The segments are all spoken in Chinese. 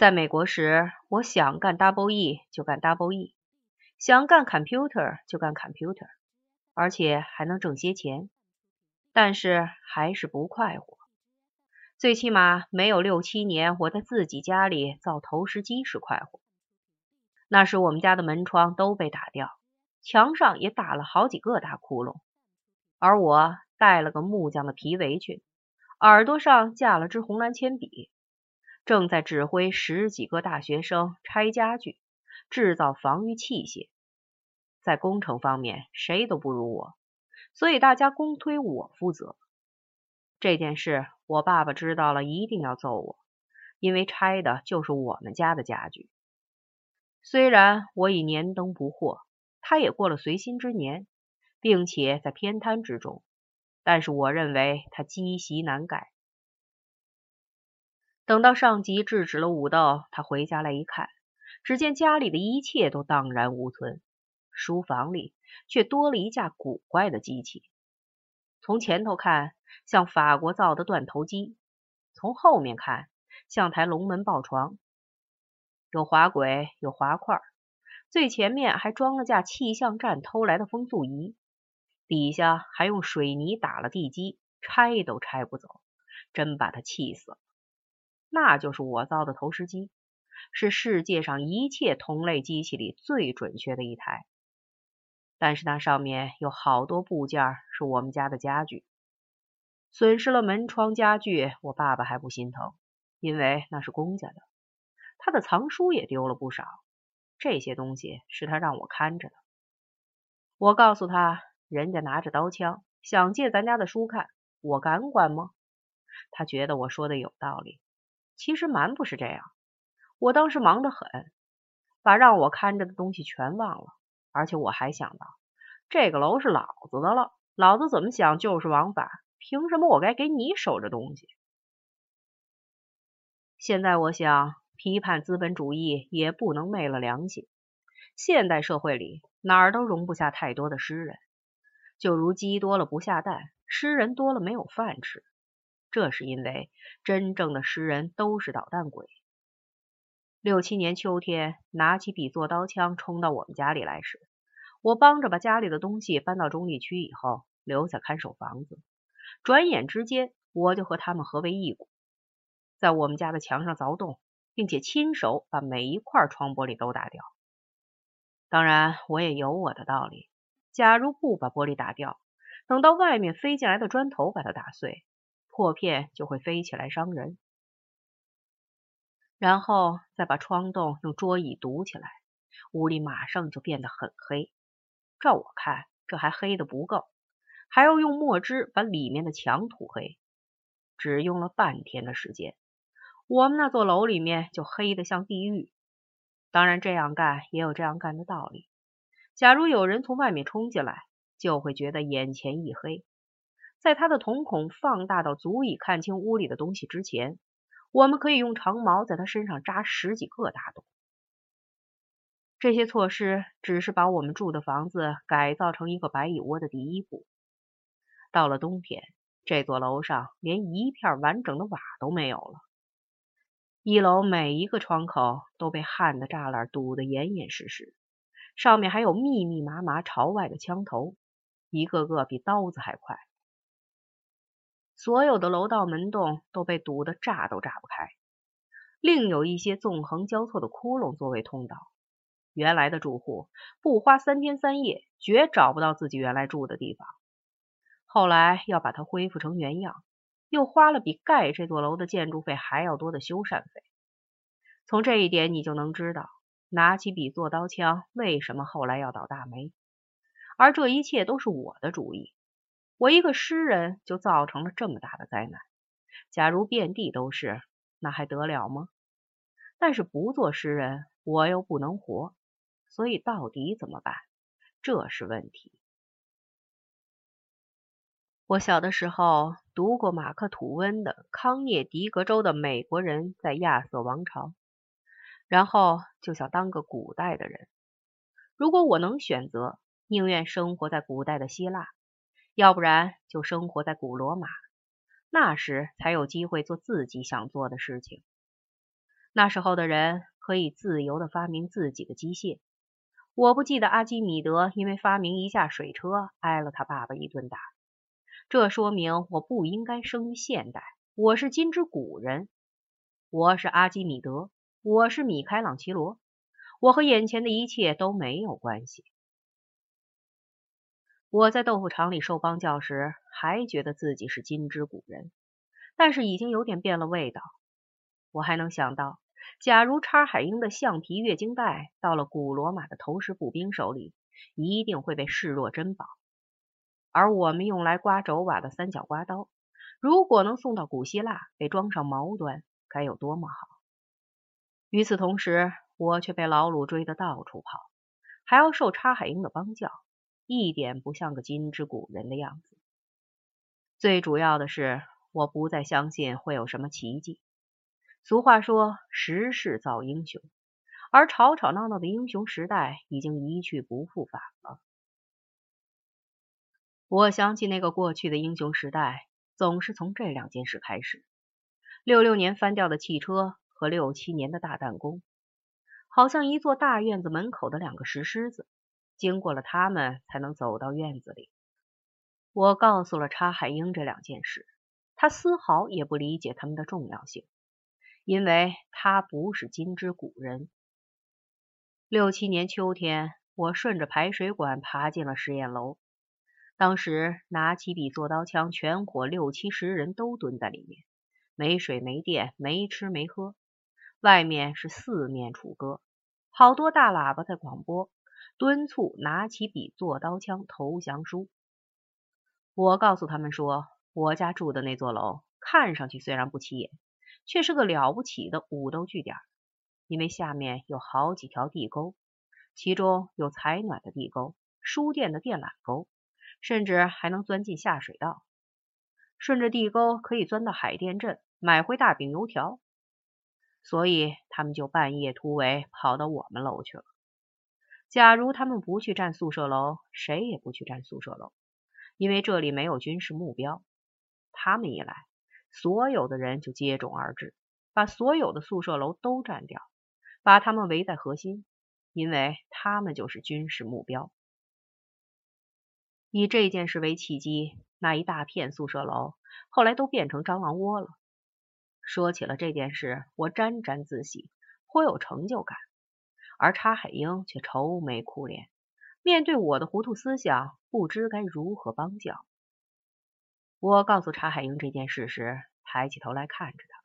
在美国时，我想干 Double E 就干 Double E，想干 Computer 就干 Computer，而且还能挣些钱，但是还是不快活。最起码没有六七年我在自己家里造投石机时快活。那时我们家的门窗都被打掉，墙上也打了好几个大窟窿，而我戴了个木匠的皮围裙，耳朵上架了支红蓝铅笔。正在指挥十几个大学生拆家具、制造防御器械，在工程方面谁都不如我，所以大家公推我负责这件事。我爸爸知道了一定要揍我，因为拆的就是我们家的家具。虽然我已年登不惑，他也过了随心之年，并且在偏瘫之中，但是我认为他积习难改。等到上级制止了武斗，他回家来一看，只见家里的一切都荡然无存，书房里却多了一架古怪的机器。从前头看像法国造的断头机，从后面看像台龙门抱床，有滑轨，有滑块，最前面还装了架气象站偷来的风速仪，底下还用水泥打了地基，拆都拆不走，真把他气死了。那就是我造的投石机，是世界上一切同类机器里最准确的一台。但是那上面有好多部件是我们家的家具，损失了门窗家具，我爸爸还不心疼，因为那是公家的。他的藏书也丢了不少，这些东西是他让我看着的。我告诉他，人家拿着刀枪想借咱家的书看，我敢管吗？他觉得我说的有道理。其实蛮不是这样，我当时忙得很，把让我看着的东西全忘了。而且我还想到，这个楼是老子的了，老子怎么想就是王法，凭什么我该给你守着东西？现在我想，批判资本主义也不能昧了良心。现代社会里哪儿都容不下太多的诗人，就如鸡多了不下蛋，诗人多了没有饭吃。这是因为真正的诗人都是捣蛋鬼。六七年秋天，拿起笔做刀枪冲到我们家里来时，我帮着把家里的东西搬到中立区以后，留下看守房子。转眼之间，我就和他们合为一股，在我们家的墙上凿洞，并且亲手把每一块窗玻璃都打掉。当然，我也有我的道理。假如不把玻璃打掉，等到外面飞进来的砖头把它打碎。破片就会飞起来伤人，然后再把窗洞用桌椅堵起来，屋里马上就变得很黑。照我看，这还黑的不够，还要用墨汁把里面的墙涂黑。只用了半天的时间，我们那座楼里面就黑的像地狱。当然，这样干也有这样干的道理。假如有人从外面冲进来，就会觉得眼前一黑。在他的瞳孔放大到足以看清屋里的东西之前，我们可以用长矛在他身上扎十几个大洞。这些措施只是把我们住的房子改造成一个白蚁窝的第一步。到了冬天，这座楼上连一片完整的瓦都没有了。一楼每一个窗口都被焊的栅栏堵得严严实实，上面还有密密麻麻朝外的枪头，一个个比刀子还快。所有的楼道门洞都被堵得炸都炸不开，另有一些纵横交错的窟窿作为通道。原来的住户不花三天三夜，绝找不到自己原来住的地方。后来要把它恢复成原样，又花了比盖这座楼的建筑费还要多的修缮费。从这一点，你就能知道，拿起笔做刀枪为什么后来要倒大霉。而这一切都是我的主意。我一个诗人就造成了这么大的灾难。假如遍地都是，那还得了吗？但是不做诗人，我又不能活，所以到底怎么办？这是问题。我小的时候读过马克吐温的《康涅狄格州的美国人在亚瑟王朝》，然后就想当个古代的人。如果我能选择，宁愿生活在古代的希腊。要不然就生活在古罗马，那时才有机会做自己想做的事情。那时候的人可以自由的发明自己的机械。我不记得阿基米德因为发明一架水车挨了他爸爸一顿打。这说明我不应该生于现代。我是今之古人，我是阿基米德，我是米开朗基罗，我和眼前的一切都没有关系。我在豆腐厂里受帮教时，还觉得自己是金之古人，但是已经有点变了味道。我还能想到，假如叉海英的橡皮月经带到了古罗马的投石步兵手里，一定会被视若珍宝。而我们用来刮轴瓦的三角刮刀，如果能送到古希腊，被装上毛端，该有多么好！与此同时，我却被老鲁追得到处跑，还要受叉海英的帮教，一点不像个今之古人的样子。最主要的是，我不再相信会有什么奇迹。俗话说“时势造英雄”，而吵吵闹闹的英雄时代已经一去不复返了。我想起那个过去的英雄时代，总是从这两件事开始：六六年翻掉的汽车和六七年的大弹弓，好像一座大院子门口的两个石狮子，经过了他们才能走到院子里。我告诉了查海英这两件事，他丝毫也不理解他们的重要性，因为他不是金之古人。六七年秋天，我顺着排水管爬进了实验楼。当时拿起笔做刀枪，全伙六七十人都蹲在里面，没水没电，没吃没喝。外面是四面楚歌，好多大喇叭在广播，敦促拿起笔做刀枪投降书。我告诉他们说，我家住的那座楼看上去虽然不起眼，却是个了不起的武斗据点，因为下面有好几条地沟，其中有采暖的地沟、书店的电缆沟。甚至还能钻进下水道，顺着地沟可以钻到海淀镇买回大饼油条。所以他们就半夜突围跑到我们楼去了。假如他们不去占宿舍楼，谁也不去占宿舍楼，因为这里没有军事目标。他们一来，所有的人就接踵而至，把所有的宿舍楼都占掉，把他们围在核心，因为他们就是军事目标。以这件事为契机，那一大片宿舍楼后来都变成蟑螂窝了。说起了这件事，我沾沾自喜，颇有成就感。而查海英却愁眉苦脸，面对我的糊涂思想，不知该如何帮教。我告诉查海英这件事时，抬起头来看着他，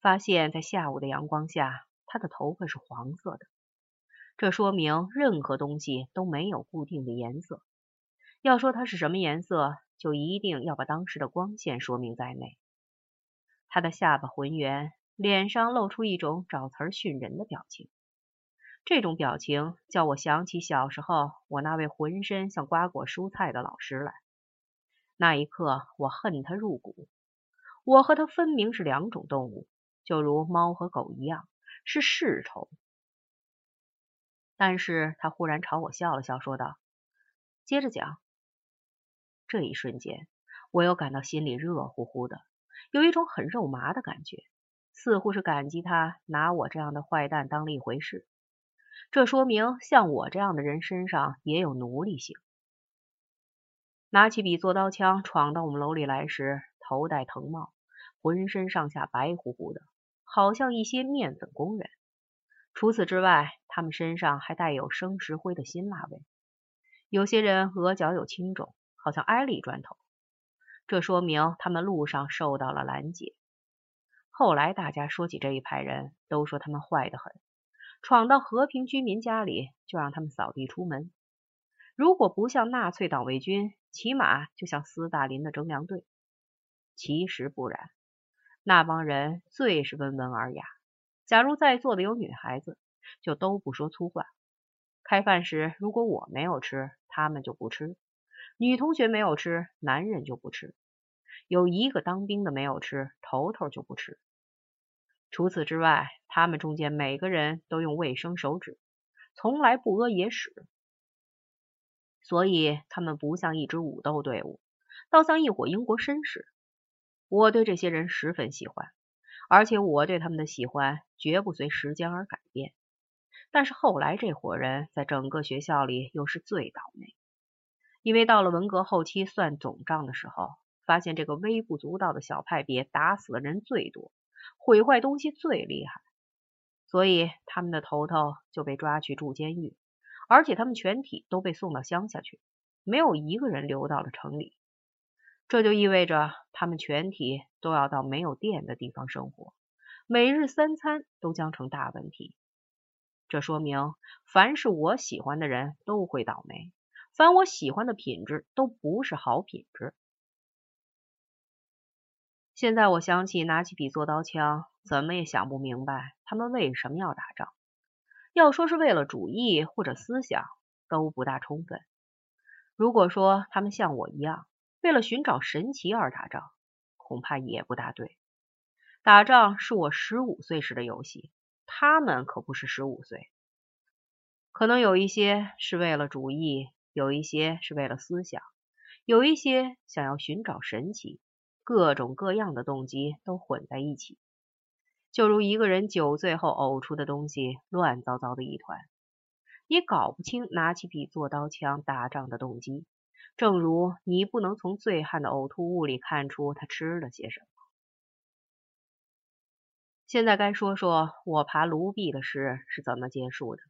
发现，在下午的阳光下，他的头发是黄色的。这说明任何东西都没有固定的颜色。要说它是什么颜色，就一定要把当时的光线说明在内。他的下巴浑圆，脸上露出一种找词训人的表情。这种表情叫我想起小时候我那位浑身像瓜果蔬菜的老师来。那一刻，我恨他入骨。我和他分明是两种动物，就如猫和狗一样，是世仇。但是他忽然朝我笑了笑，说道：“接着讲。”这一瞬间，我又感到心里热乎乎的，有一种很肉麻的感觉，似乎是感激他拿我这样的坏蛋当了一回事。这说明像我这样的人身上也有奴隶性。拿起笔做刀枪，闯到我们楼里来时，头戴藤帽，浑身上下白乎乎的，好像一些面粉工人。除此之外，他们身上还带有生石灰的辛辣味。有些人额角有青肿。好像挨了一砖头，这说明他们路上受到了拦截。后来大家说起这一派人，都说他们坏得很，闯到和平居民家里就让他们扫地出门。如果不像纳粹党卫军，起码就像斯大林的征粮队。其实不然，那帮人最是温文尔雅。假如在座的有女孩子，就都不说粗话。开饭时，如果我没有吃，他们就不吃。女同学没有吃，男人就不吃；有一个当兵的没有吃，头头就不吃。除此之外，他们中间每个人都用卫生手纸，从来不屙野屎。所以他们不像一支武斗队伍，倒像一伙英国绅士。我对这些人十分喜欢，而且我对他们的喜欢绝不随时间而改变。但是后来这伙人在整个学校里又是最倒霉，因为到了文革后期算总账的时候，发现这个微不足道的小派别打死的人最多，毁坏东西最厉害，所以他们的头头就被抓去住监狱，而且他们全体都被送到乡下去，没有一个人留到了城里。这就意味着他们全体都要到没有电的地方生活，每日三餐都将成大问题。这说明，凡是我喜欢的人都会倒霉，凡我喜欢的品质都不是好品质。现在我想起拿起笔做刀枪，怎么也想不明白他们为什么要打仗。要说是为了主义或者思想，都不大充分。如果说他们像我一样，为了寻找神奇而打仗，恐怕也不大对。打仗是我十五岁时的游戏。他们可不是十五岁，可能有一些是为了主义，有一些是为了思想，有一些想要寻找神奇，各种各样的动机都混在一起，就如一个人酒醉后呕出的东西，乱糟糟的一团，你搞不清拿起笔做刀枪打仗的动机，正如你不能从醉汉的呕吐物里看出他吃了些什么。现在该说说我爬卢壁的事是怎么结束的。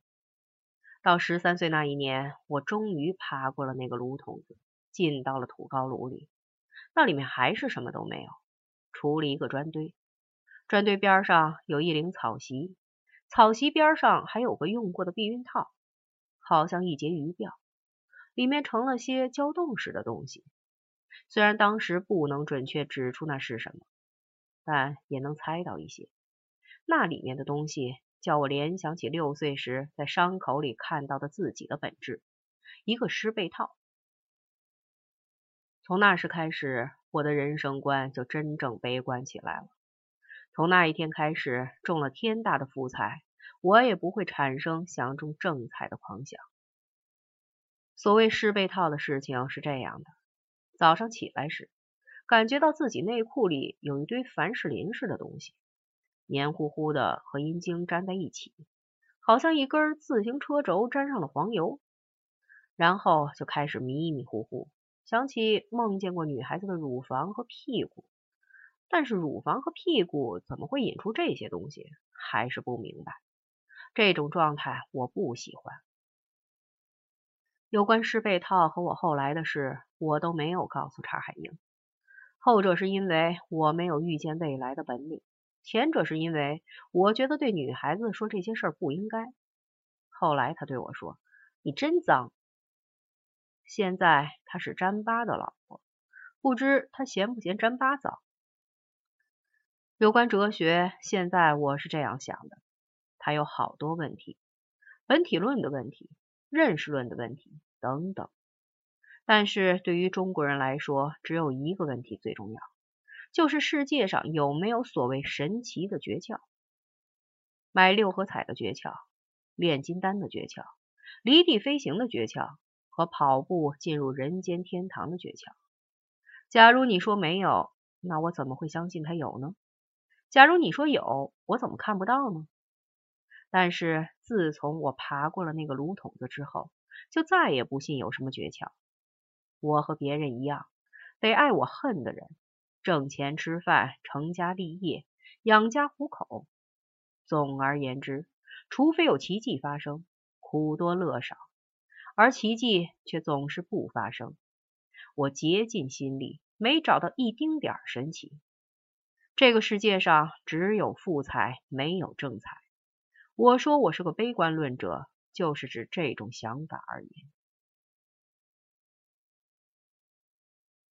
到十三岁那一年，我终于爬过了那个炉筒子，进到了土高炉里。那里面还是什么都没有，除了一个砖堆。砖堆边上有一领草席，草席边上还有个用过的避孕套，好像一截鱼鳔，里面盛了些胶冻似的东西。虽然当时不能准确指出那是什么，但也能猜到一些。那里面的东西叫我联想起六岁时在伤口里看到的自己的本质，一个湿被套。从那时开始，我的人生观就真正悲观起来了。从那一天开始，中了天大的福彩，我也不会产生想中正彩的狂想。所谓湿被套的事情是这样的：早上起来时，感觉到自己内裤里有一堆凡士林似的东西。黏糊糊的和阴茎粘在一起，好像一根自行车轴沾上了黄油。然后就开始迷迷糊糊想起梦见过女孩子的乳房和屁股，但是乳房和屁股怎么会引出这些东西，还是不明白。这种状态我不喜欢。有关湿被套和我后来的事，我都没有告诉查海英。后者是因为我没有预见未来的本领。前者是因为我觉得对女孩子说这些事儿不应该。后来他对我说：“你真脏。”现在她是詹巴的老婆，不知她嫌不嫌詹巴脏。有关哲学，现在我是这样想的：它有好多问题，本体论的问题、认识论的问题等等。但是对于中国人来说，只有一个问题最重要。就是世界上有没有所谓神奇的诀窍？买六合彩的诀窍，炼金丹的诀窍，离地飞行的诀窍，和跑步进入人间天堂的诀窍。假如你说没有，那我怎么会相信它有呢？假如你说有，我怎么看不到呢？但是自从我爬过了那个炉筒子之后，就再也不信有什么诀窍。我和别人一样，得爱我恨的人。挣钱吃饭，成家立业，养家糊口。总而言之，除非有奇迹发生，苦多乐少，而奇迹却总是不发生。我竭尽心力，没找到一丁点神奇。这个世界上只有富财，没有正财。我说我是个悲观论者，就是指这种想法而已。